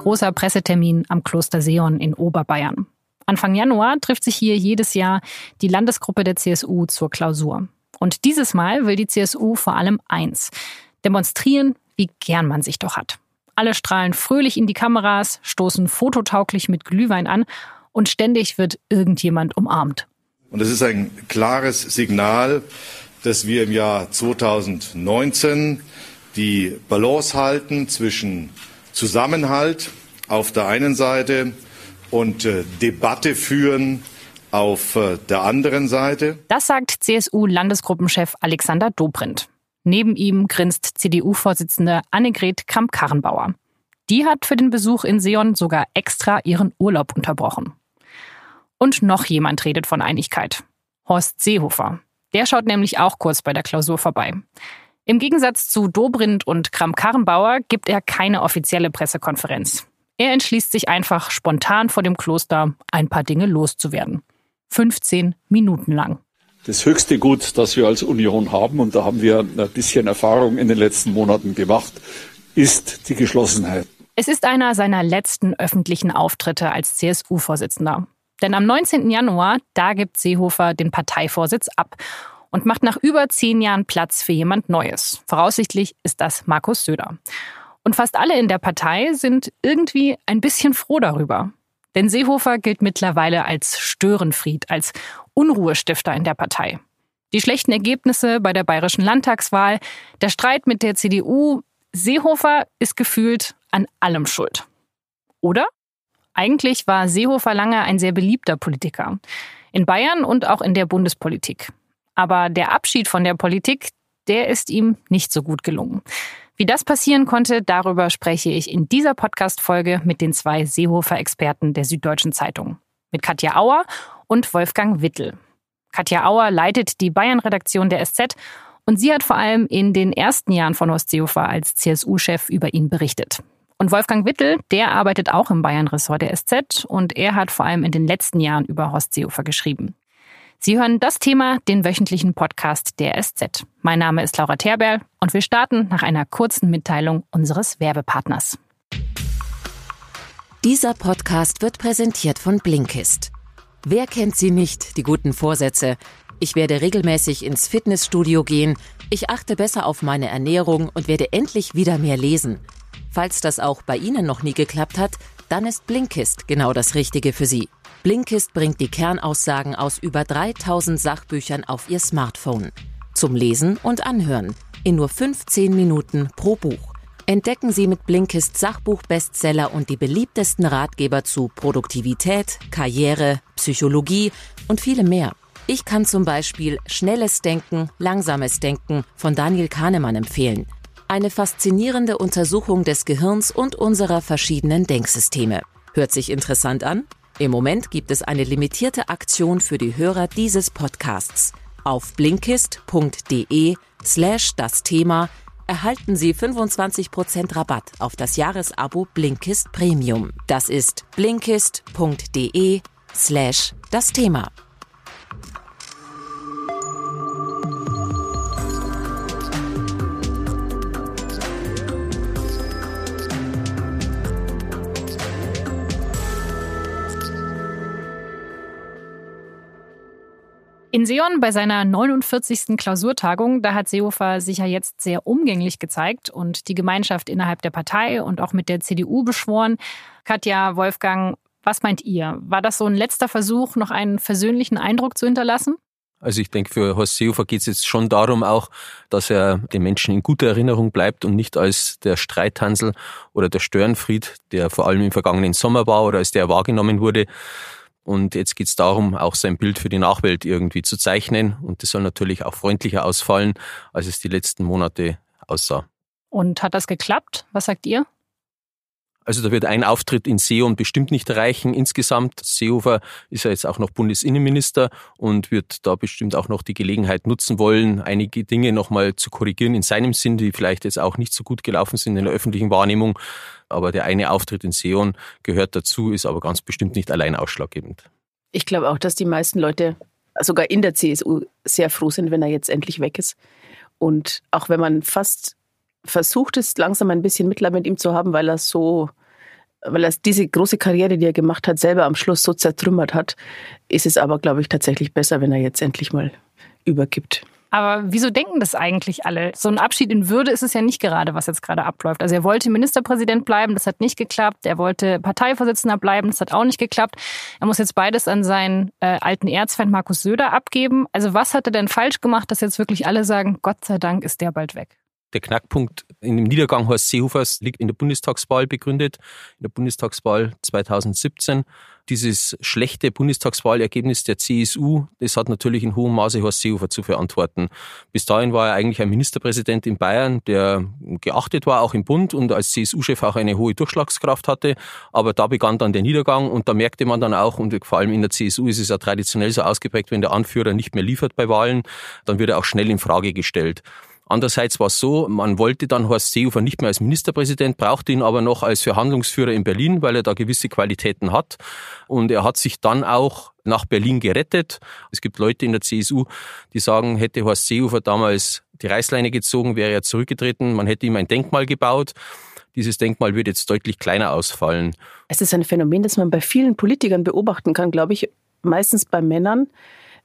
Großer Pressetermin am Kloster Seon in Oberbayern. Anfang Januar trifft sich hier jedes Jahr die Landesgruppe der CSU zur Klausur. Und dieses Mal will die CSU vor allem eins. Demonstrieren, wie gern man sich doch hat. Alle strahlen fröhlich in die Kameras, stoßen fototauglich mit Glühwein an und ständig wird irgendjemand umarmt. Und es ist ein klares Signal, dass wir im Jahr 2019 die Balance halten zwischen Zusammenhalt auf der einen Seite und äh, Debatte führen auf äh, der anderen Seite. Das sagt CSU-Landesgruppenchef Alexander Dobrindt. Neben ihm grinst CDU-Vorsitzende Annegret Kramp-Karrenbauer. Die hat für den Besuch in Seon sogar extra ihren Urlaub unterbrochen. Und noch jemand redet von Einigkeit. Horst Seehofer. Der schaut nämlich auch kurz bei der Klausur vorbei. Im Gegensatz zu Dobrindt und Kramp-Karrenbauer gibt er keine offizielle Pressekonferenz. Er entschließt sich einfach spontan vor dem Kloster ein paar Dinge loszuwerden. 15 Minuten lang. Das höchste Gut, das wir als Union haben, und da haben wir ein bisschen Erfahrung in den letzten Monaten gemacht, ist die Geschlossenheit. Es ist einer seiner letzten öffentlichen Auftritte als CSU-Vorsitzender. Denn am 19. Januar, da gibt Seehofer den Parteivorsitz ab und macht nach über zehn Jahren Platz für jemand Neues. Voraussichtlich ist das Markus Söder. Und fast alle in der Partei sind irgendwie ein bisschen froh darüber. Denn Seehofer gilt mittlerweile als Störenfried, als Unruhestifter in der Partei. Die schlechten Ergebnisse bei der bayerischen Landtagswahl, der Streit mit der CDU, Seehofer ist gefühlt an allem schuld. Oder? Eigentlich war Seehofer lange ein sehr beliebter Politiker. In Bayern und auch in der Bundespolitik. Aber der Abschied von der Politik, der ist ihm nicht so gut gelungen. Wie das passieren konnte, darüber spreche ich in dieser Podcast-Folge mit den zwei Seehofer-Experten der Süddeutschen Zeitung. Mit Katja Auer und Wolfgang Wittel. Katja Auer leitet die Bayern-Redaktion der SZ und sie hat vor allem in den ersten Jahren von Horst Seehofer als CSU-Chef über ihn berichtet. Und Wolfgang Wittel, der arbeitet auch im Bayern-Ressort der SZ und er hat vor allem in den letzten Jahren über Horst Seehofer geschrieben. Sie hören das Thema, den wöchentlichen Podcast der SZ. Mein Name ist Laura Terberl und wir starten nach einer kurzen Mitteilung unseres Werbepartners. Dieser Podcast wird präsentiert von Blinkist. Wer kennt sie nicht, die guten Vorsätze? Ich werde regelmäßig ins Fitnessstudio gehen, ich achte besser auf meine Ernährung und werde endlich wieder mehr lesen. Falls das auch bei Ihnen noch nie geklappt hat, dann ist Blinkist genau das Richtige für Sie. Blinkist bringt die Kernaussagen aus über 3000 Sachbüchern auf Ihr Smartphone. Zum Lesen und Anhören. In nur 15 Minuten pro Buch. Entdecken Sie mit Blinkist Sachbuch-Bestseller und die beliebtesten Ratgeber zu Produktivität, Karriere, Psychologie und viele mehr. Ich kann zum Beispiel Schnelles Denken, Langsames Denken von Daniel Kahnemann empfehlen. Eine faszinierende Untersuchung des Gehirns und unserer verschiedenen Denksysteme. Hört sich interessant an? Im Moment gibt es eine limitierte Aktion für die Hörer dieses Podcasts. Auf blinkist.de slash das Thema erhalten Sie 25% Rabatt auf das Jahresabo Blinkist Premium. Das ist blinkist.de slash das Thema. In Seon bei seiner 49. Klausurtagung, da hat Seehofer sich ja jetzt sehr umgänglich gezeigt und die Gemeinschaft innerhalb der Partei und auch mit der CDU beschworen. Katja, Wolfgang, was meint ihr? War das so ein letzter Versuch, noch einen versöhnlichen Eindruck zu hinterlassen? Also ich denke, für Horst Seehofer geht es jetzt schon darum auch, dass er den Menschen in guter Erinnerung bleibt und nicht als der Streithansel oder der Störenfried, der vor allem im vergangenen Sommer war oder als der wahrgenommen wurde. Und jetzt geht es darum, auch sein Bild für die Nachwelt irgendwie zu zeichnen. Und das soll natürlich auch freundlicher ausfallen, als es die letzten Monate aussah. Und hat das geklappt? Was sagt ihr? Also da wird ein Auftritt in Seehofer bestimmt nicht reichen. Insgesamt, Seehofer ist ja jetzt auch noch Bundesinnenminister und wird da bestimmt auch noch die Gelegenheit nutzen wollen, einige Dinge nochmal zu korrigieren in seinem Sinn, die vielleicht jetzt auch nicht so gut gelaufen sind in der öffentlichen Wahrnehmung. Aber der eine Auftritt in Seon gehört dazu, ist aber ganz bestimmt nicht allein ausschlaggebend. Ich glaube auch, dass die meisten Leute, sogar in der CSU, sehr froh sind, wenn er jetzt endlich weg ist. Und auch wenn man fast versucht ist, langsam ein bisschen Mitleid mit ihm zu haben, weil er so weil er diese große Karriere, die er gemacht hat, selber am Schluss so zertrümmert hat, ist es aber, glaube ich, tatsächlich besser, wenn er jetzt endlich mal übergibt. Aber wieso denken das eigentlich alle? So ein Abschied in Würde ist es ja nicht gerade, was jetzt gerade abläuft. Also er wollte Ministerpräsident bleiben, das hat nicht geklappt. Er wollte Parteivorsitzender bleiben, das hat auch nicht geklappt. Er muss jetzt beides an seinen äh, alten Erzfeind Markus Söder abgeben. Also was hat er denn falsch gemacht, dass jetzt wirklich alle sagen, Gott sei Dank ist der bald weg? Der Knackpunkt in dem Niedergang Horst Seehofers liegt in der Bundestagswahl begründet, in der Bundestagswahl 2017. Dieses schlechte Bundestagswahlergebnis der CSU, das hat natürlich in hohem Maße Horst Seehofer zu verantworten. Bis dahin war er eigentlich ein Ministerpräsident in Bayern, der geachtet war, auch im Bund und als CSU-Chef auch eine hohe Durchschlagskraft hatte. Aber da begann dann der Niedergang und da merkte man dann auch, und vor allem in der CSU ist es ja traditionell so ausgeprägt, wenn der Anführer nicht mehr liefert bei Wahlen, dann wird er auch schnell in Frage gestellt. Andererseits war es so, man wollte dann Horst Seehofer nicht mehr als Ministerpräsident, brauchte ihn aber noch als Verhandlungsführer in Berlin, weil er da gewisse Qualitäten hat. Und er hat sich dann auch nach Berlin gerettet. Es gibt Leute in der CSU, die sagen, hätte Horst Seehofer damals die Reißleine gezogen, wäre er zurückgetreten, man hätte ihm ein Denkmal gebaut. Dieses Denkmal wird jetzt deutlich kleiner ausfallen. Es ist ein Phänomen, das man bei vielen Politikern beobachten kann, glaube ich, meistens bei Männern,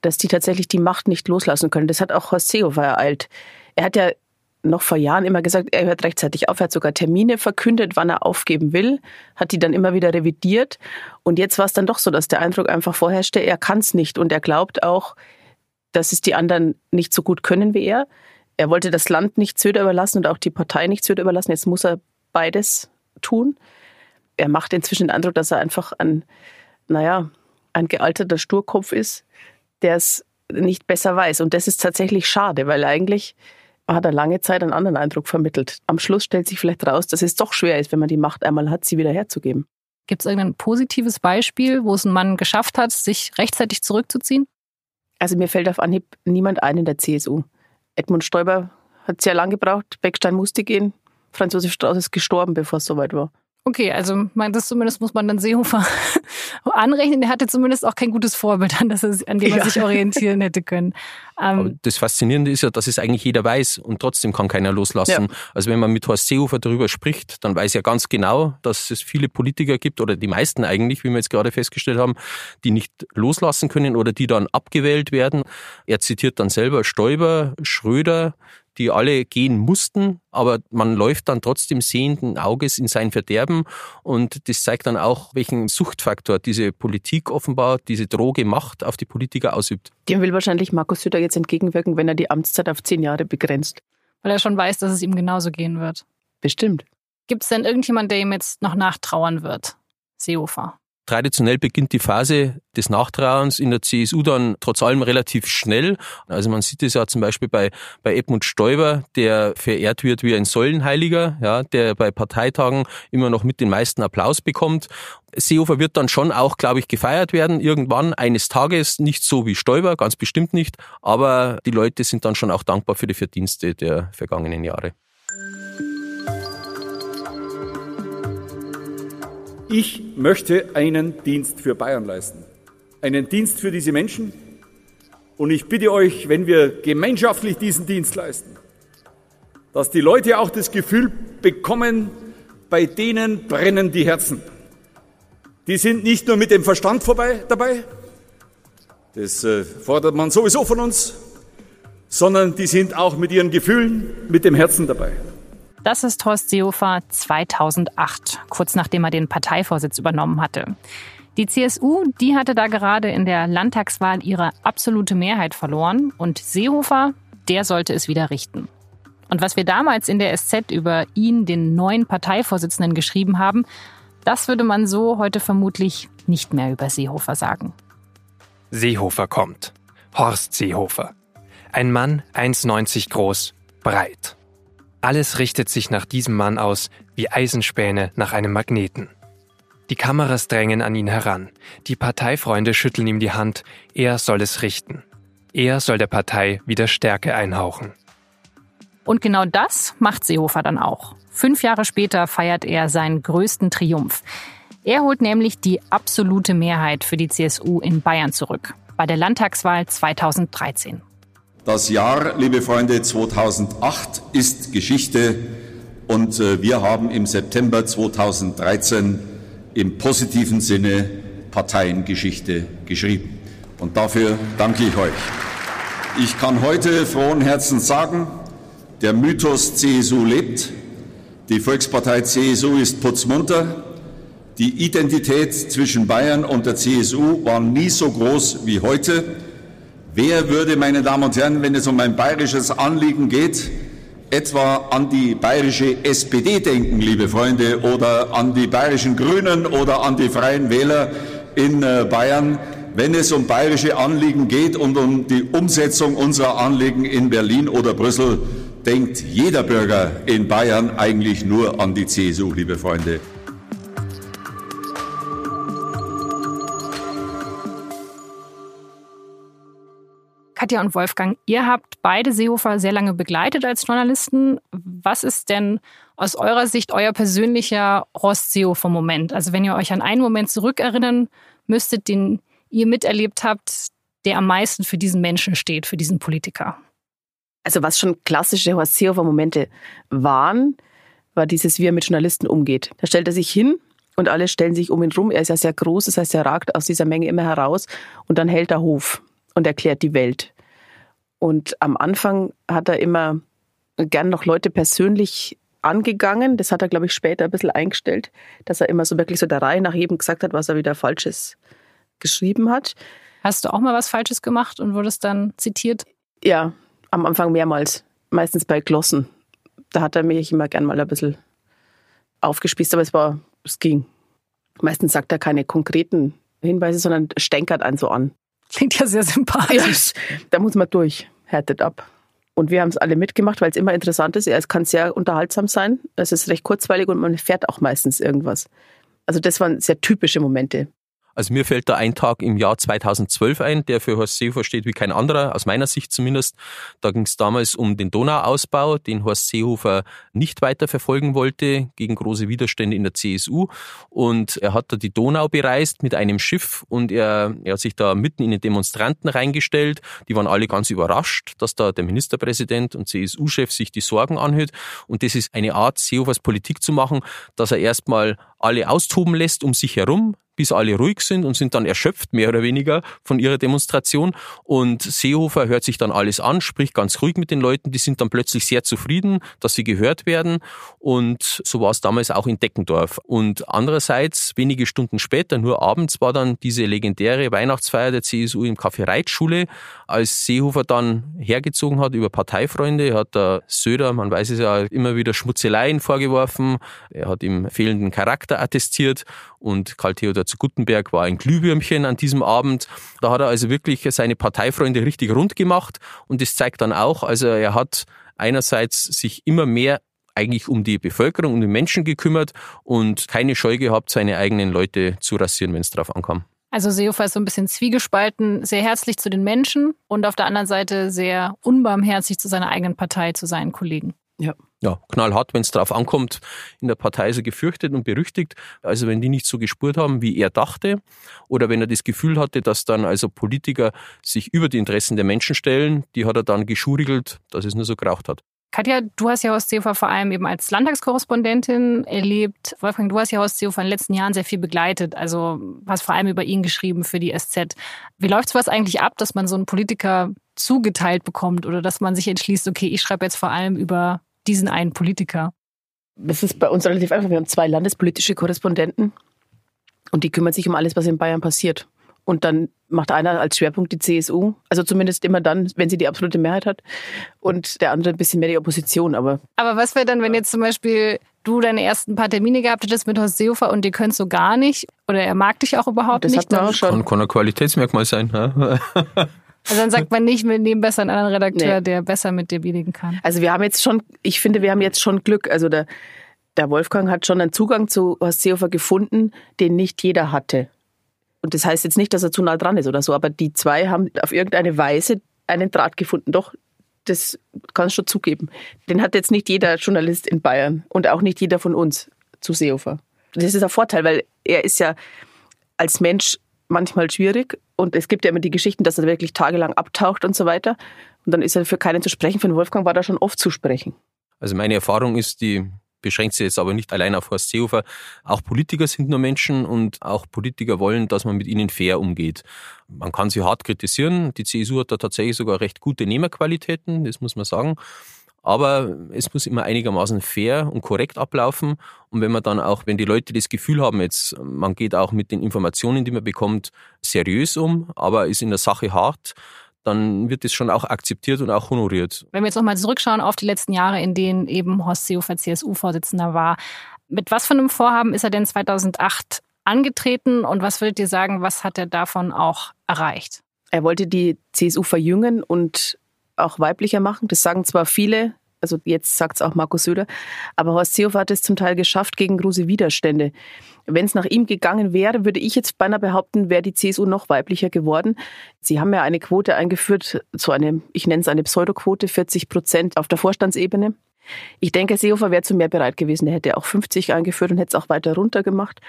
dass die tatsächlich die Macht nicht loslassen können. Das hat auch Horst Seehofer ereilt. Er hat ja noch vor Jahren immer gesagt, er hört rechtzeitig auf. Er hat sogar Termine verkündet, wann er aufgeben will, hat die dann immer wieder revidiert. Und jetzt war es dann doch so, dass der Eindruck einfach vorherrschte, er kann es nicht. Und er glaubt auch, dass es die anderen nicht so gut können wie er. Er wollte das Land nicht Söder überlassen und auch die Partei nicht Söder überlassen. Jetzt muss er beides tun. Er macht inzwischen den Eindruck, dass er einfach ein, naja, ein gealterter Sturkopf ist, der es nicht besser weiß. Und das ist tatsächlich schade, weil eigentlich hat er lange Zeit einen anderen Eindruck vermittelt. Am Schluss stellt sich vielleicht raus, dass es doch schwer ist, wenn man die Macht einmal hat, sie wieder herzugeben. Gibt es irgendein positives Beispiel, wo es ein Mann geschafft hat, sich rechtzeitig zurückzuziehen? Also mir fällt auf Anhieb niemand ein in der CSU. Edmund Stoiber hat sehr lange gebraucht, Beckstein musste gehen, Franz Josef Strauß ist gestorben, bevor es soweit war. Okay, also das zumindest muss man dann Seehofer anrechnen. Er hatte zumindest auch kein gutes Vorbild, an, das er, an dem er ja. sich orientieren hätte können. Ähm, das Faszinierende ist ja, dass es eigentlich jeder weiß und trotzdem kann keiner loslassen. Ja. Also wenn man mit Horst Seehofer darüber spricht, dann weiß er ganz genau, dass es viele Politiker gibt oder die meisten eigentlich, wie wir jetzt gerade festgestellt haben, die nicht loslassen können oder die dann abgewählt werden. Er zitiert dann selber Stoiber, Schröder, die alle gehen mussten, aber man läuft dann trotzdem sehenden Auges in sein Verderben und das zeigt dann auch, welchen Suchtfaktor diese Politik offenbar, diese Droge Macht auf die Politiker ausübt. Dem will wahrscheinlich Markus Söder jetzt entgegenwirken, wenn er die Amtszeit auf zehn Jahre begrenzt. Weil er schon weiß, dass es ihm genauso gehen wird. Bestimmt. Gibt es denn irgendjemand, der ihm jetzt noch nachtrauern wird? Seehofer. Traditionell beginnt die Phase des Nachtrauens in der CSU dann trotz allem relativ schnell. Also man sieht es ja zum Beispiel bei, bei Edmund Stoiber, der verehrt wird wie ein Säulenheiliger, ja, der bei Parteitagen immer noch mit den meisten Applaus bekommt. Seehofer wird dann schon auch, glaube ich, gefeiert werden, irgendwann eines Tages, nicht so wie Stoiber, ganz bestimmt nicht, aber die Leute sind dann schon auch dankbar für die Verdienste der vergangenen Jahre. Ich möchte einen Dienst für Bayern leisten. Einen Dienst für diese Menschen. Und ich bitte euch, wenn wir gemeinschaftlich diesen Dienst leisten, dass die Leute auch das Gefühl bekommen, bei denen brennen die Herzen. Die sind nicht nur mit dem Verstand vorbei dabei, das äh, fordert man sowieso von uns, sondern die sind auch mit ihren Gefühlen, mit dem Herzen dabei. Das ist Horst Seehofer 2008, kurz nachdem er den Parteivorsitz übernommen hatte. Die CSU, die hatte da gerade in der Landtagswahl ihre absolute Mehrheit verloren und Seehofer, der sollte es wieder richten. Und was wir damals in der SZ über ihn, den neuen Parteivorsitzenden, geschrieben haben, das würde man so heute vermutlich nicht mehr über Seehofer sagen. Seehofer kommt. Horst Seehofer. Ein Mann, 1,90 groß, breit. Alles richtet sich nach diesem Mann aus, wie Eisenspäne nach einem Magneten. Die Kameras drängen an ihn heran. Die Parteifreunde schütteln ihm die Hand. Er soll es richten. Er soll der Partei wieder Stärke einhauchen. Und genau das macht Seehofer dann auch. Fünf Jahre später feiert er seinen größten Triumph. Er holt nämlich die absolute Mehrheit für die CSU in Bayern zurück. Bei der Landtagswahl 2013. Das Jahr, liebe Freunde, 2008 ist Geschichte und äh, wir haben im September 2013 im positiven Sinne Parteiengeschichte geschrieben. Und dafür danke ich euch. Ich kann heute frohen Herzens sagen, der Mythos CSU lebt. Die Volkspartei CSU ist putzmunter. Die Identität zwischen Bayern und der CSU war nie so groß wie heute. Wer würde, meine Damen und Herren, wenn es um ein bayerisches Anliegen geht, etwa an die bayerische SPD denken, liebe Freunde, oder an die bayerischen Grünen oder an die Freien Wähler in äh, Bayern, wenn es um bayerische Anliegen geht und um die Umsetzung unserer Anliegen in Berlin oder Brüssel, denkt jeder Bürger in Bayern eigentlich nur an die CSU, liebe Freunde. Katja und Wolfgang, ihr habt beide Seehofer sehr lange begleitet als Journalisten. Was ist denn aus eurer Sicht euer persönlicher Horst Seehofer-Moment? Also wenn ihr euch an einen Moment zurückerinnern müsstet, den ihr miterlebt habt, der am meisten für diesen Menschen steht, für diesen Politiker? Also was schon klassische Horst Seehofer-Momente waren, war dieses, wie er mit Journalisten umgeht. Da stellt er sich hin und alle stellen sich um ihn rum. Er ist ja sehr groß, das heißt, er ragt aus dieser Menge immer heraus und dann hält er Hof und erklärt die Welt. Und am Anfang hat er immer gern noch Leute persönlich angegangen. Das hat er, glaube ich, später ein bisschen eingestellt, dass er immer so wirklich so der Reihe nach jedem gesagt hat, was er wieder Falsches geschrieben hat. Hast du auch mal was Falsches gemacht und wurdest dann zitiert? Ja, am Anfang mehrmals. Meistens bei Glossen. Da hat er mich immer gern mal ein bisschen aufgespießt, aber es war, es ging. Meistens sagt er keine konkreten Hinweise, sondern stänkert einen so an. Klingt ja sehr sympathisch. Ja, da muss man durch, härtet ab. Und wir haben es alle mitgemacht, weil es immer interessant ist. Es kann sehr unterhaltsam sein. Es ist recht kurzweilig und man fährt auch meistens irgendwas. Also das waren sehr typische Momente. Also mir fällt da ein Tag im Jahr 2012 ein, der für Horst Seehofer steht wie kein anderer, aus meiner Sicht zumindest. Da ging es damals um den Donauausbau, den Horst Seehofer nicht weiter verfolgen wollte, gegen große Widerstände in der CSU. Und er hat da die Donau bereist mit einem Schiff und er, er hat sich da mitten in den Demonstranten reingestellt. Die waren alle ganz überrascht, dass da der Ministerpräsident und CSU-Chef sich die Sorgen anhört. Und das ist eine Art, Seehofers Politik zu machen, dass er erstmal alle austoben lässt um sich herum, bis alle ruhig sind und sind dann erschöpft, mehr oder weniger, von ihrer Demonstration. Und Seehofer hört sich dann alles an, spricht ganz ruhig mit den Leuten, die sind dann plötzlich sehr zufrieden, dass sie gehört werden. Und so war es damals auch in Deckendorf. Und andererseits, wenige Stunden später, nur abends, war dann diese legendäre Weihnachtsfeier der CSU im Café Reitschule, als Seehofer dann hergezogen hat über Parteifreunde. Hat da Söder, man weiß es ja, immer wieder Schmutzeleien vorgeworfen. Er hat ihm fehlenden Charakter attestiert und Karl Theodor zu Guttenberg war ein Glühwürmchen an diesem Abend. Da hat er also wirklich seine Parteifreunde richtig rund gemacht und das zeigt dann auch, also er hat einerseits sich immer mehr eigentlich um die Bevölkerung, um die Menschen gekümmert und keine Scheu gehabt, seine eigenen Leute zu rasieren, wenn es drauf ankam. Also Seehofer ist so ein bisschen zwiegespalten, sehr herzlich zu den Menschen und auf der anderen Seite sehr unbarmherzig zu seiner eigenen Partei, zu seinen Kollegen. Ja. Ja, knallhart, wenn es drauf ankommt. In der Partei er gefürchtet und berüchtigt. Also wenn die nicht so gespürt haben, wie er dachte, oder wenn er das Gefühl hatte, dass dann also Politiker sich über die Interessen der Menschen stellen, die hat er dann geschurigelt, dass es nur so geraucht hat. Katja, du hast ja Horst Seehofer vor allem eben als Landtagskorrespondentin erlebt. Wolfgang, du hast ja Horst Seehofer in den letzten Jahren sehr viel begleitet, also hast vor allem über ihn geschrieben für die SZ. Wie läuft sowas eigentlich ab, dass man so einen Politiker zugeteilt bekommt oder dass man sich entschließt, okay, ich schreibe jetzt vor allem über diesen einen Politiker? Das ist bei uns relativ einfach. Wir haben zwei landespolitische Korrespondenten und die kümmern sich um alles, was in Bayern passiert. Und dann macht einer als Schwerpunkt die CSU, also zumindest immer dann, wenn sie die absolute Mehrheit hat, und der andere ein bisschen mehr die Opposition. Aber, aber was wäre dann, wenn jetzt zum Beispiel du deine ersten paar Termine gehabt hättest mit Horst Seehofer und ihr könnt so gar nicht oder er mag dich auch überhaupt das nicht? Das. Kann, kann ein Qualitätsmerkmal sein. Also dann sagt man nicht, wir nehmen besser einen anderen Redakteur, nee. der besser mit dir biedigen kann. Also wir haben jetzt schon, ich finde, wir haben jetzt schon Glück. Also der, der Wolfgang hat schon einen Zugang zu Horst Seehofer gefunden, den nicht jeder hatte. Und das heißt jetzt nicht, dass er zu nah dran ist oder so, aber die zwei haben auf irgendeine Weise einen Draht gefunden. Doch, das kann ich schon zugeben. Den hat jetzt nicht jeder Journalist in Bayern und auch nicht jeder von uns zu Seehofer. Das ist ein Vorteil, weil er ist ja als Mensch manchmal schwierig und es gibt ja immer die Geschichten, dass er wirklich tagelang abtaucht und so weiter. Und dann ist er für keinen zu sprechen. Für den Wolfgang war da schon oft zu sprechen. Also meine Erfahrung ist, die beschränkt sich jetzt aber nicht allein auf Horst Seehofer. Auch Politiker sind nur Menschen und auch Politiker wollen, dass man mit ihnen fair umgeht. Man kann sie hart kritisieren. Die CSU hat da tatsächlich sogar recht gute Nehmerqualitäten, das muss man sagen aber es muss immer einigermaßen fair und korrekt ablaufen. Und wenn man dann auch, wenn die Leute das Gefühl haben, jetzt, man geht auch mit den Informationen, die man bekommt, seriös um, aber ist in der Sache hart, dann wird das schon auch akzeptiert und auch honoriert. Wenn wir jetzt nochmal zurückschauen auf die letzten Jahre, in denen eben Horst Seehofer CSU-Vorsitzender war, mit was für einem Vorhaben ist er denn 2008 angetreten und was würdet ihr sagen, was hat er davon auch erreicht? Er wollte die CSU verjüngen und auch weiblicher machen. Das sagen zwar viele, also jetzt sagt es auch Markus Söder, aber Horst Seehofer hat es zum Teil geschafft gegen große Widerstände. Wenn es nach ihm gegangen wäre, würde ich jetzt beinahe behaupten, wäre die CSU noch weiblicher geworden. Sie haben ja eine Quote eingeführt, so eine, ich nenne es eine Pseudoquote, 40 Prozent auf der Vorstandsebene. Ich denke, Seehofer wäre zu mehr bereit gewesen. Er hätte auch 50 eingeführt und hätte es auch weiter runter gemacht.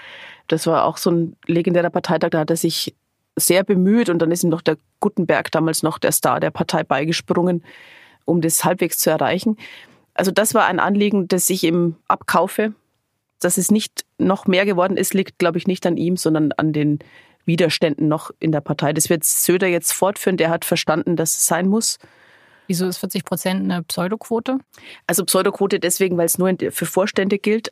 Das war auch so ein legendärer Parteitag, da hat er sich sehr bemüht und dann ist ihm noch der Gutenberg, damals noch der Star der Partei, beigesprungen, um das halbwegs zu erreichen. Also das war ein Anliegen, das ich ihm abkaufe. Dass es nicht noch mehr geworden ist, liegt, glaube ich, nicht an ihm, sondern an den Widerständen noch in der Partei. Das wird Söder jetzt fortführen. Der hat verstanden, dass es sein muss. Wieso ist 40 Prozent eine Pseudoquote? Also Pseudoquote deswegen, weil es nur für Vorstände gilt.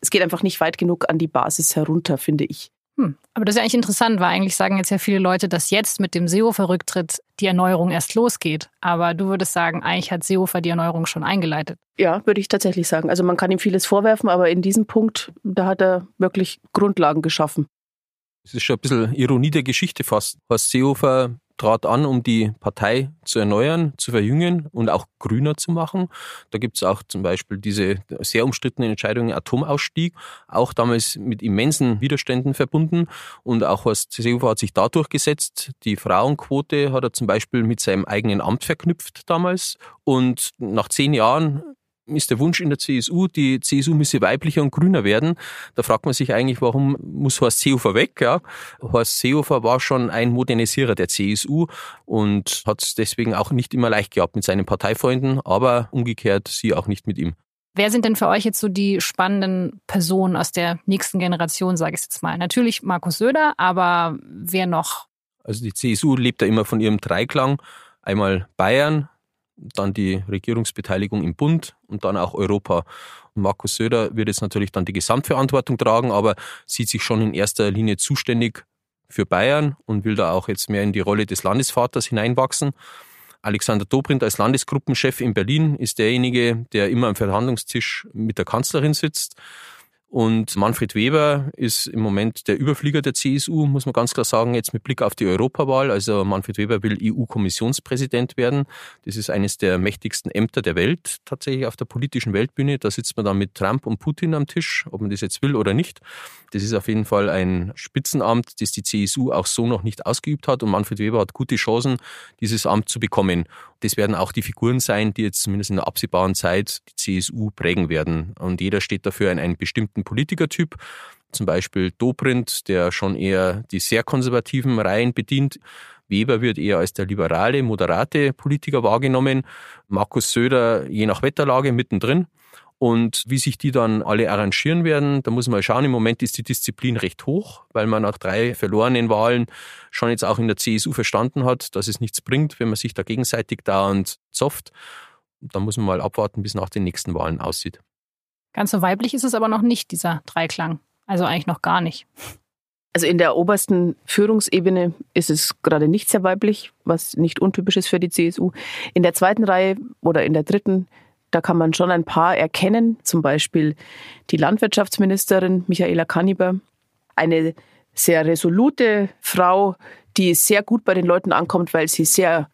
Es geht einfach nicht weit genug an die Basis herunter, finde ich. Hm. Aber das ist ja eigentlich interessant, weil eigentlich sagen jetzt ja viele Leute, dass jetzt mit dem Seehofer-Rücktritt die Erneuerung erst losgeht. Aber du würdest sagen, eigentlich hat Seehofer die Erneuerung schon eingeleitet. Ja, würde ich tatsächlich sagen. Also man kann ihm vieles vorwerfen, aber in diesem Punkt, da hat er wirklich Grundlagen geschaffen. Es ist schon ein bisschen Ironie der Geschichte fast. Horst Seehofer trat an, um die Partei zu erneuern, zu verjüngen und auch grüner zu machen. Da gibt es auch zum Beispiel diese sehr umstrittene Entscheidung Atomausstieg, auch damals mit immensen Widerständen verbunden. Und auch Horst Seehofer hat sich da durchgesetzt. Die Frauenquote hat er zum Beispiel mit seinem eigenen Amt verknüpft damals. Und nach zehn Jahren ist der Wunsch in der CSU, die CSU müsse weiblicher und grüner werden. Da fragt man sich eigentlich, warum muss Horst Seehofer weg? Ja? Horst Seehofer war schon ein Modernisierer der CSU und hat es deswegen auch nicht immer leicht gehabt mit seinen Parteifreunden, aber umgekehrt sie auch nicht mit ihm. Wer sind denn für euch jetzt so die spannenden Personen aus der nächsten Generation, sage ich jetzt mal? Natürlich Markus Söder, aber wer noch? Also die CSU lebt da immer von ihrem Dreiklang. Einmal Bayern, dann die Regierungsbeteiligung im Bund und dann auch Europa. Markus Söder wird jetzt natürlich dann die Gesamtverantwortung tragen, aber sieht sich schon in erster Linie zuständig für Bayern und will da auch jetzt mehr in die Rolle des Landesvaters hineinwachsen. Alexander Dobrindt als Landesgruppenchef in Berlin ist derjenige, der immer am Verhandlungstisch mit der Kanzlerin sitzt. Und Manfred Weber ist im Moment der Überflieger der CSU, muss man ganz klar sagen, jetzt mit Blick auf die Europawahl. Also Manfred Weber will EU-Kommissionspräsident werden. Das ist eines der mächtigsten Ämter der Welt, tatsächlich auf der politischen Weltbühne. Da sitzt man dann mit Trump und Putin am Tisch, ob man das jetzt will oder nicht. Das ist auf jeden Fall ein Spitzenamt, das die CSU auch so noch nicht ausgeübt hat. Und Manfred Weber hat gute Chancen, dieses Amt zu bekommen. Das werden auch die Figuren sein, die jetzt zumindest in der absehbaren Zeit die CSU prägen werden. Und jeder steht dafür in einem bestimmten Politikertyp. Zum Beispiel Dobrindt, der schon eher die sehr konservativen Reihen bedient. Weber wird eher als der liberale, moderate Politiker wahrgenommen. Markus Söder je nach Wetterlage mittendrin. Und wie sich die dann alle arrangieren werden, da muss man schauen. Im Moment ist die Disziplin recht hoch, weil man nach drei verlorenen Wahlen schon jetzt auch in der CSU verstanden hat, dass es nichts bringt, wenn man sich da gegenseitig dauernd zofft. Da muss man mal abwarten, bis nach den nächsten Wahlen aussieht. Ganz so weiblich ist es aber noch nicht, dieser Dreiklang. Also eigentlich noch gar nicht. Also in der obersten Führungsebene ist es gerade nicht sehr weiblich, was nicht untypisch ist für die CSU. In der zweiten Reihe oder in der dritten da kann man schon ein paar erkennen, zum Beispiel die Landwirtschaftsministerin Michaela Kanniber, eine sehr resolute Frau, die sehr gut bei den Leuten ankommt, weil sie sehr,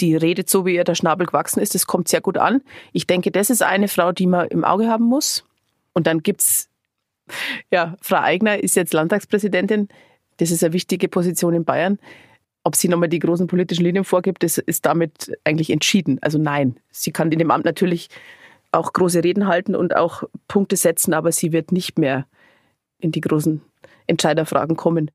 die redet so, wie ihr der Schnabel gewachsen ist, das kommt sehr gut an. Ich denke, das ist eine Frau, die man im Auge haben muss. Und dann gibt's ja, Frau Eigner ist jetzt Landtagspräsidentin. Das ist eine wichtige Position in Bayern ob sie nochmal die großen politischen Linien vorgibt, das ist damit eigentlich entschieden. Also nein, sie kann in dem Amt natürlich auch große Reden halten und auch Punkte setzen, aber sie wird nicht mehr in die großen Entscheiderfragen kommen.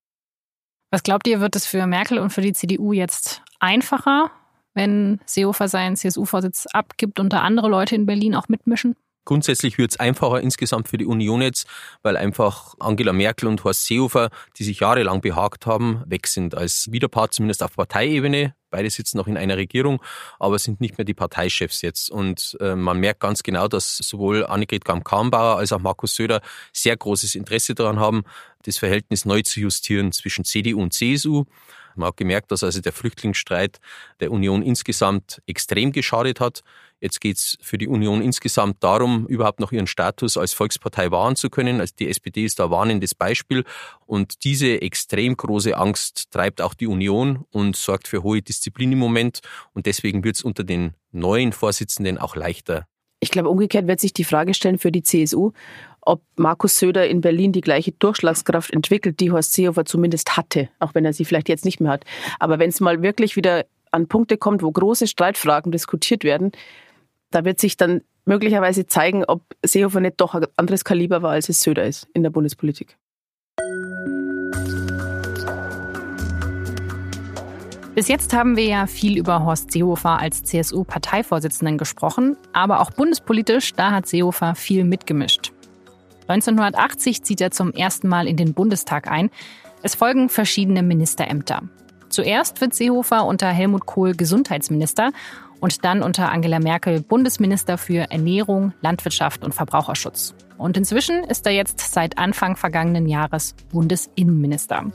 Was glaubt ihr, wird es für Merkel und für die CDU jetzt einfacher, wenn Seehofer seinen CSU-Vorsitz abgibt und da andere Leute in Berlin auch mitmischen? Grundsätzlich wird es einfacher insgesamt für die Union jetzt, weil einfach Angela Merkel und Horst Seehofer, die sich jahrelang behagt haben, weg sind als Widerpart, zumindest auf Parteiebene. Beide sitzen noch in einer Regierung, aber sind nicht mehr die Parteichefs jetzt. Und äh, man merkt ganz genau, dass sowohl Annegret Kramp-Karrenbauer als auch Markus Söder sehr großes Interesse daran haben, das Verhältnis neu zu justieren zwischen CDU und CSU. Man hat gemerkt, dass also der Flüchtlingsstreit der Union insgesamt extrem geschadet hat. Jetzt geht es für die Union insgesamt darum, überhaupt noch ihren Status als Volkspartei wahren zu können. Also die SPD ist da warnendes Beispiel. Und diese extrem große Angst treibt auch die Union und sorgt für hohe Disziplin im Moment. Und deswegen wird es unter den neuen Vorsitzenden auch leichter. Ich glaube, umgekehrt wird sich die Frage stellen für die CSU, ob Markus Söder in Berlin die gleiche Durchschlagskraft entwickelt, die Horst Seehofer zumindest hatte, auch wenn er sie vielleicht jetzt nicht mehr hat. Aber wenn es mal wirklich wieder an Punkte kommt, wo große Streitfragen diskutiert werden, da wird sich dann möglicherweise zeigen, ob Seehofer nicht doch ein anderes Kaliber war, als es Söder ist in der Bundespolitik. Bis jetzt haben wir ja viel über Horst Seehofer als CSU-Parteivorsitzenden gesprochen, aber auch bundespolitisch, da hat Seehofer viel mitgemischt. 1980 zieht er zum ersten Mal in den Bundestag ein. Es folgen verschiedene Ministerämter. Zuerst wird Seehofer unter Helmut Kohl Gesundheitsminister und dann unter Angela Merkel Bundesminister für Ernährung, Landwirtschaft und Verbraucherschutz. Und inzwischen ist er jetzt seit Anfang vergangenen Jahres Bundesinnenminister.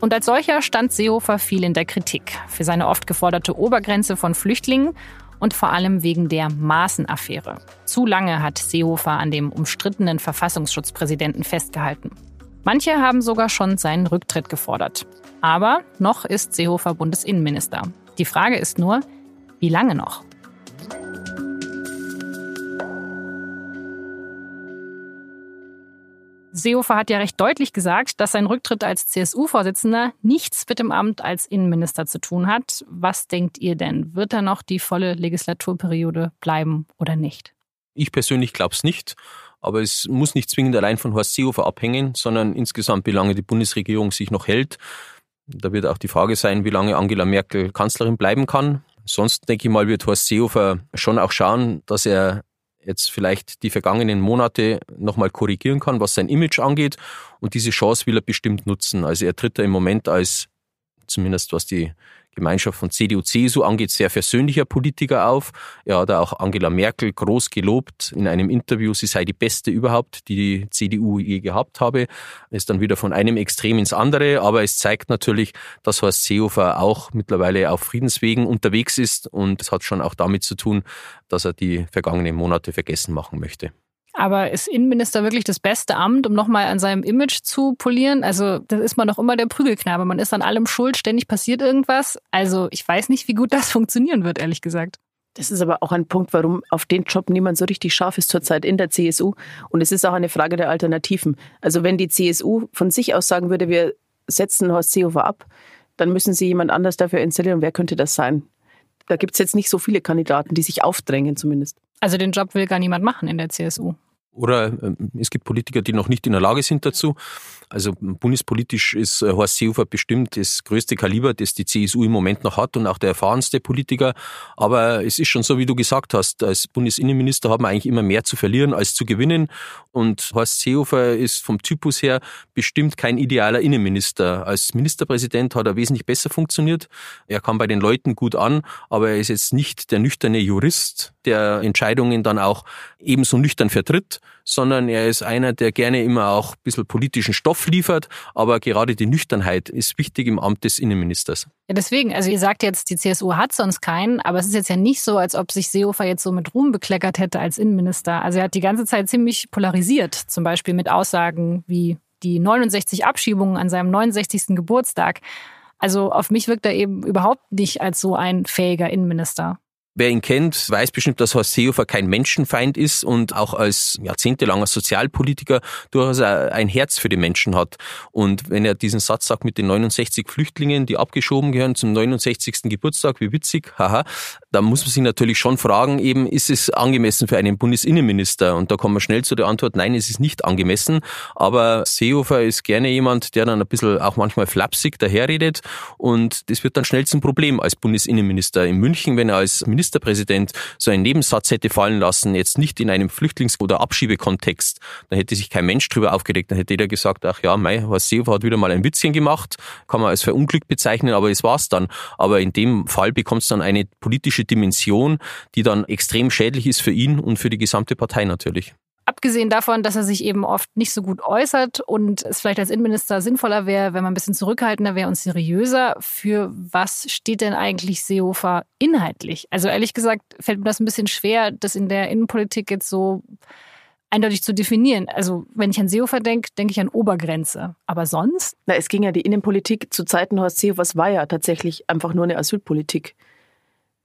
Und als solcher stand Seehofer viel in der Kritik für seine oft geforderte Obergrenze von Flüchtlingen und vor allem wegen der Maßenaffäre. Zu lange hat Seehofer an dem umstrittenen Verfassungsschutzpräsidenten festgehalten. Manche haben sogar schon seinen Rücktritt gefordert. Aber noch ist Seehofer Bundesinnenminister. Die Frage ist nur, wie lange noch? Seehofer hat ja recht deutlich gesagt, dass sein Rücktritt als CSU-Vorsitzender nichts mit dem Amt als Innenminister zu tun hat. Was denkt ihr denn? Wird er noch die volle Legislaturperiode bleiben oder nicht? Ich persönlich glaube es nicht. Aber es muss nicht zwingend allein von Horst Seehofer abhängen, sondern insgesamt, wie lange die Bundesregierung sich noch hält. Da wird auch die Frage sein, wie lange Angela Merkel Kanzlerin bleiben kann. Sonst denke ich mal, wird Horst Seehofer schon auch schauen, dass er jetzt vielleicht die vergangenen Monate nochmal korrigieren kann, was sein Image angeht. Und diese Chance will er bestimmt nutzen. Also er tritt da im Moment als, zumindest was die Gemeinschaft von CDU, CSU angeht, sehr versöhnlicher Politiker auf. Er hat auch Angela Merkel groß gelobt in einem Interview, sie sei die beste überhaupt, die die CDU je gehabt habe. Ist dann wieder von einem Extrem ins andere, aber es zeigt natürlich, dass Horst Seehofer auch mittlerweile auf Friedenswegen unterwegs ist und es hat schon auch damit zu tun, dass er die vergangenen Monate vergessen machen möchte. Aber ist Innenminister wirklich das beste Amt, um nochmal an seinem Image zu polieren? Also, das ist man doch immer der Prügelknabe. Man ist an allem schuld, ständig passiert irgendwas. Also, ich weiß nicht, wie gut das funktionieren wird, ehrlich gesagt. Das ist aber auch ein Punkt, warum auf den Job niemand so richtig scharf ist zurzeit in der CSU. Und es ist auch eine Frage der Alternativen. Also, wenn die CSU von sich aus sagen würde, wir setzen Horst Seehofer ab, dann müssen sie jemand anders dafür installieren. Wer könnte das sein? Da gibt es jetzt nicht so viele Kandidaten, die sich aufdrängen zumindest. Also den Job will gar niemand machen in der CSU. Oder äh, es gibt Politiker, die noch nicht in der Lage sind dazu. Also bundespolitisch ist äh, Horst Seehofer bestimmt das größte Kaliber, das die CSU im Moment noch hat und auch der erfahrenste Politiker. Aber es ist schon so, wie du gesagt hast, als Bundesinnenminister haben wir eigentlich immer mehr zu verlieren als zu gewinnen. Und Horst Seehofer ist vom Typus her bestimmt kein idealer Innenminister. Als Ministerpräsident hat er wesentlich besser funktioniert. Er kam bei den Leuten gut an, aber er ist jetzt nicht der nüchterne Jurist, der Entscheidungen dann auch ebenso nüchtern vertritt, sondern er ist einer, der gerne immer auch ein bisschen politischen Stoff liefert, aber gerade die Nüchternheit ist wichtig im Amt des Innenministers. Ja, deswegen, also ihr sagt jetzt, die CSU hat sonst keinen, aber es ist jetzt ja nicht so, als ob sich Seehofer jetzt so mit Ruhm bekleckert hätte als Innenminister. Also er hat die ganze Zeit ziemlich polarisiert, zum Beispiel mit Aussagen wie die 69 Abschiebungen an seinem 69. Geburtstag. Also auf mich wirkt er eben überhaupt nicht als so ein fähiger Innenminister. Wer ihn kennt, weiß bestimmt, dass Horst Seehofer kein Menschenfeind ist und auch als jahrzehntelanger Sozialpolitiker durchaus ein Herz für die Menschen hat. Und wenn er diesen Satz sagt mit den 69 Flüchtlingen, die abgeschoben gehören zum 69. Geburtstag, wie witzig, haha, da muss man sich natürlich schon fragen, eben, ist es angemessen für einen Bundesinnenminister? Und da kommen wir schnell zu der Antwort, nein, es ist nicht angemessen. Aber Seehofer ist gerne jemand, der dann ein bisschen auch manchmal flapsig daherredet und das wird dann schnell zum Problem als Bundesinnenminister. In München, wenn er als Minister Ministerpräsident so einen Nebensatz hätte fallen lassen, jetzt nicht in einem Flüchtlings- oder Abschiebekontext, dann hätte sich kein Mensch drüber aufgeregt. Dann hätte jeder gesagt, ach ja, mei, Horst Seehofer hat wieder mal ein Witzchen gemacht, kann man als Verunglück bezeichnen, aber es war's dann. Aber in dem Fall bekommt es dann eine politische Dimension, die dann extrem schädlich ist für ihn und für die gesamte Partei natürlich. Abgesehen davon, dass er sich eben oft nicht so gut äußert und es vielleicht als Innenminister sinnvoller wäre, wenn man ein bisschen zurückhaltender wäre und seriöser, für was steht denn eigentlich Seehofer inhaltlich? Also ehrlich gesagt fällt mir das ein bisschen schwer, das in der Innenpolitik jetzt so eindeutig zu definieren. Also wenn ich an Seehofer denke, denke ich an Obergrenze. Aber sonst? Na, es ging ja die Innenpolitik zu Zeiten Horst Seehofers war ja tatsächlich einfach nur eine Asylpolitik.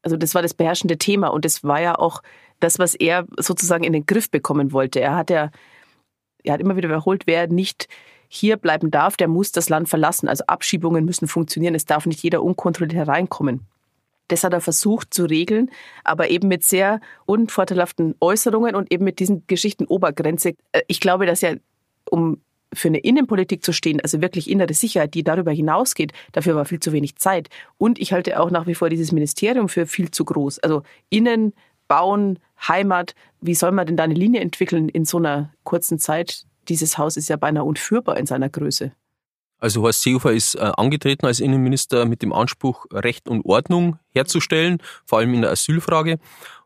Also das war das beherrschende Thema und das war ja auch das, was er sozusagen in den Griff bekommen wollte. Er hat ja, er hat immer wieder wiederholt, wer nicht hier bleiben darf, der muss das Land verlassen. Also Abschiebungen müssen funktionieren. Es darf nicht jeder unkontrolliert hereinkommen. Das hat er versucht zu regeln, aber eben mit sehr unvorteilhaften Äußerungen und eben mit diesen Geschichten Obergrenze. Äh, ich glaube, dass ja, um für eine Innenpolitik zu stehen, also wirklich innere Sicherheit, die darüber hinausgeht, dafür war viel zu wenig Zeit. Und ich halte auch nach wie vor dieses Ministerium für viel zu groß. Also Innen, Bauen, Heimat, wie soll man denn da eine Linie entwickeln in so einer kurzen Zeit? Dieses Haus ist ja beinahe unführbar in seiner Größe. Also Horst Seehofer ist äh, angetreten als Innenminister mit dem Anspruch, Recht und Ordnung herzustellen, vor allem in der Asylfrage.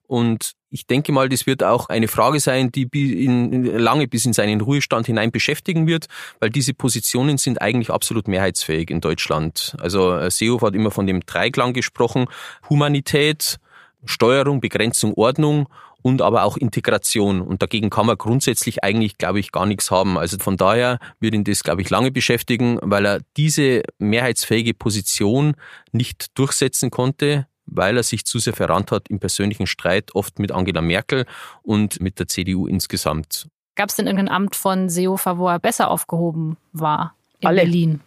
Und ich denke mal, das wird auch eine Frage sein, die ihn lange bis in seinen Ruhestand hinein beschäftigen wird, weil diese Positionen sind eigentlich absolut mehrheitsfähig in Deutschland. Also äh, Seehofer hat immer von dem Dreiklang gesprochen, Humanität, Steuerung, Begrenzung, Ordnung und aber auch Integration. Und dagegen kann man grundsätzlich eigentlich, glaube ich, gar nichts haben. Also von daher wird ihn das, glaube ich, lange beschäftigen, weil er diese mehrheitsfähige Position nicht durchsetzen konnte, weil er sich zu sehr verrannt hat im persönlichen Streit, oft mit Angela Merkel und mit der CDU insgesamt. Gab es denn irgendein Amt von Seehofer, wo er besser aufgehoben war in Alle. Berlin?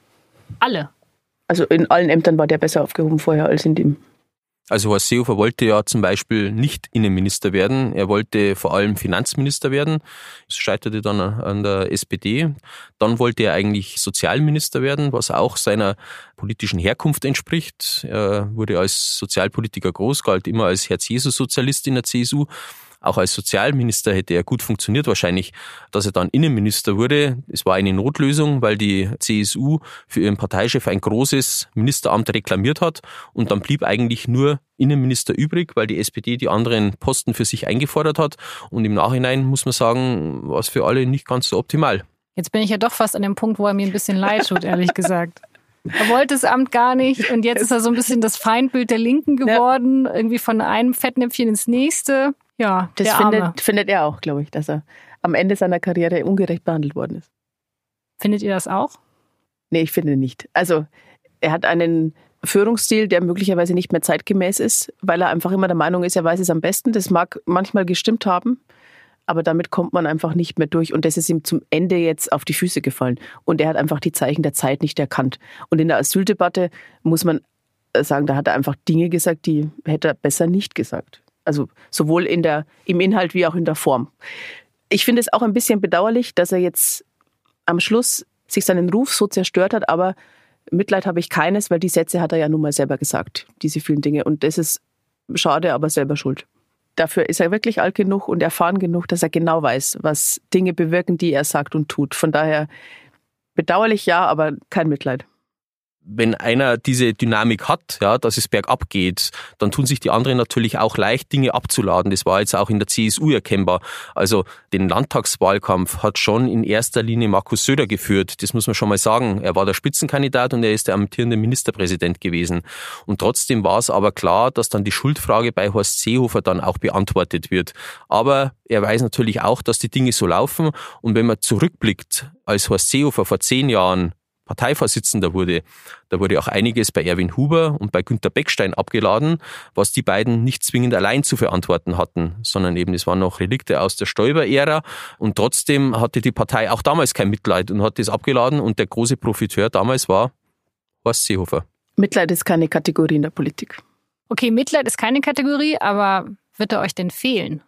Alle. Also in allen Ämtern war der besser aufgehoben vorher als in dem. Also Horst Seehofer wollte ja zum Beispiel nicht Innenminister werden. Er wollte vor allem Finanzminister werden. Das scheiterte dann an der SPD. Dann wollte er eigentlich Sozialminister werden, was auch seiner politischen Herkunft entspricht. Er wurde als Sozialpolitiker groß, galt immer als Herz-Jesus-Sozialist in der CSU auch als Sozialminister hätte er gut funktioniert wahrscheinlich. Dass er dann Innenminister wurde, es war eine Notlösung, weil die CSU für ihren Parteichef ein großes Ministeramt reklamiert hat und dann blieb eigentlich nur Innenminister übrig, weil die SPD die anderen Posten für sich eingefordert hat und im Nachhinein muss man sagen, war es für alle nicht ganz so optimal. Jetzt bin ich ja doch fast an dem Punkt, wo er mir ein bisschen leid tut, ehrlich gesagt. Er wollte das Amt gar nicht und jetzt ist er so ein bisschen das Feindbild der Linken geworden, irgendwie von einem Fettnäpfchen ins nächste. Ja, Das der Arme. findet, findet er auch, glaube ich, dass er am Ende seiner Karriere ungerecht behandelt worden ist. Findet ihr das auch? Nee, ich finde nicht. Also er hat einen Führungsstil, der möglicherweise nicht mehr zeitgemäß ist, weil er einfach immer der Meinung ist, er weiß es am besten. Das mag manchmal gestimmt haben, aber damit kommt man einfach nicht mehr durch. Und das ist ihm zum Ende jetzt auf die Füße gefallen. Und er hat einfach die Zeichen der Zeit nicht erkannt. Und in der Asyldebatte muss man sagen, da hat er einfach Dinge gesagt, die hätte er besser nicht gesagt. Also sowohl in der, im Inhalt wie auch in der Form. Ich finde es auch ein bisschen bedauerlich, dass er jetzt am Schluss sich seinen Ruf so zerstört hat, aber Mitleid habe ich keines, weil die Sätze hat er ja nun mal selber gesagt, diese vielen Dinge. Und das ist schade, aber selber schuld. Dafür ist er wirklich alt genug und erfahren genug, dass er genau weiß, was Dinge bewirken, die er sagt und tut. Von daher bedauerlich ja, aber kein Mitleid wenn einer diese Dynamik hat, ja, dass es bergab geht, dann tun sich die anderen natürlich auch leicht, Dinge abzuladen. Das war jetzt auch in der CSU erkennbar. Also den Landtagswahlkampf hat schon in erster Linie Markus Söder geführt. Das muss man schon mal sagen. Er war der Spitzenkandidat und er ist der amtierende Ministerpräsident gewesen. Und trotzdem war es aber klar, dass dann die Schuldfrage bei Horst Seehofer dann auch beantwortet wird. Aber er weiß natürlich auch, dass die Dinge so laufen. Und wenn man zurückblickt, als Horst Seehofer vor zehn Jahren Parteivorsitzender wurde. Da wurde auch einiges bei Erwin Huber und bei Günter Beckstein abgeladen, was die beiden nicht zwingend allein zu verantworten hatten, sondern eben es waren noch Relikte aus der Stoiber-Ära und trotzdem hatte die Partei auch damals kein Mitleid und hat das abgeladen und der große Profiteur damals war Horst Seehofer. Mitleid ist keine Kategorie in der Politik. Okay, Mitleid ist keine Kategorie, aber wird er euch denn fehlen?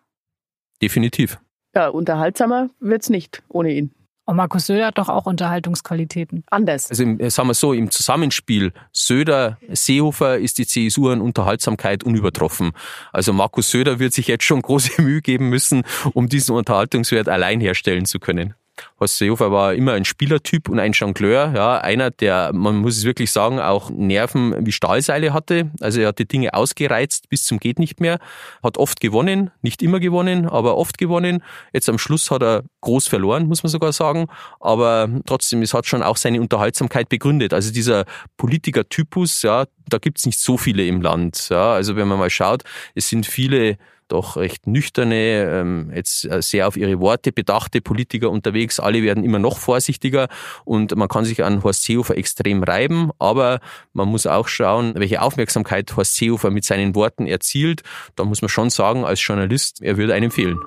Definitiv. Ja, unterhaltsamer wird's nicht ohne ihn. Und Markus Söder hat doch auch Unterhaltungsqualitäten. Anders. Also im, sagen wir so, im Zusammenspiel Söder, Seehofer ist die CSU an Unterhaltsamkeit unübertroffen. Also Markus Söder wird sich jetzt schon große Mühe geben müssen, um diesen Unterhaltungswert allein herstellen zu können. Horst Seehofer war immer ein Spielertyp und ein Jongleur, ja, einer, der, man muss es wirklich sagen, auch Nerven wie Stahlseile hatte. Also er hat die Dinge ausgereizt bis zum geht nicht mehr, hat oft gewonnen, nicht immer gewonnen, aber oft gewonnen. Jetzt am Schluss hat er groß verloren, muss man sogar sagen, aber trotzdem, es hat schon auch seine Unterhaltsamkeit begründet. Also dieser Politikertypus, ja, da gibt's nicht so viele im Land. Ja, also wenn man mal schaut, es sind viele doch recht nüchterne, ähm, jetzt äh, sehr auf ihre Worte bedachte Politiker unterwegs. Alle werden immer noch vorsichtiger und man kann sich an Horst Seehofer extrem reiben, aber man muss auch schauen, welche Aufmerksamkeit Horst Seehofer mit seinen Worten erzielt. Da muss man schon sagen, als Journalist, er würde einem fehlen.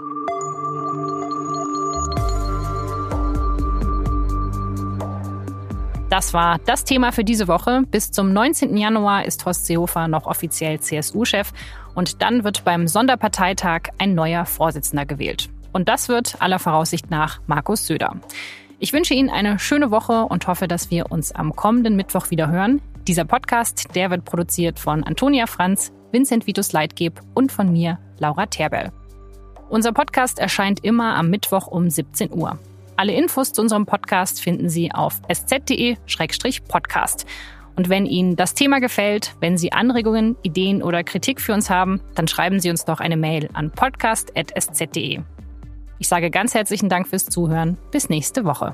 Das war das Thema für diese Woche. Bis zum 19. Januar ist Horst Seehofer noch offiziell CSU-Chef und dann wird beim Sonderparteitag ein neuer Vorsitzender gewählt. Und das wird aller Voraussicht nach Markus Söder. Ich wünsche Ihnen eine schöne Woche und hoffe, dass wir uns am kommenden Mittwoch wieder hören. Dieser Podcast, der wird produziert von Antonia Franz, Vincent Vitus Leitgeb und von mir, Laura Terbell. Unser Podcast erscheint immer am Mittwoch um 17 Uhr. Alle Infos zu unserem Podcast finden Sie auf sz.de-podcast. Und wenn Ihnen das Thema gefällt, wenn Sie Anregungen, Ideen oder Kritik für uns haben, dann schreiben Sie uns doch eine Mail an podcast.sz.de. Ich sage ganz herzlichen Dank fürs Zuhören. Bis nächste Woche.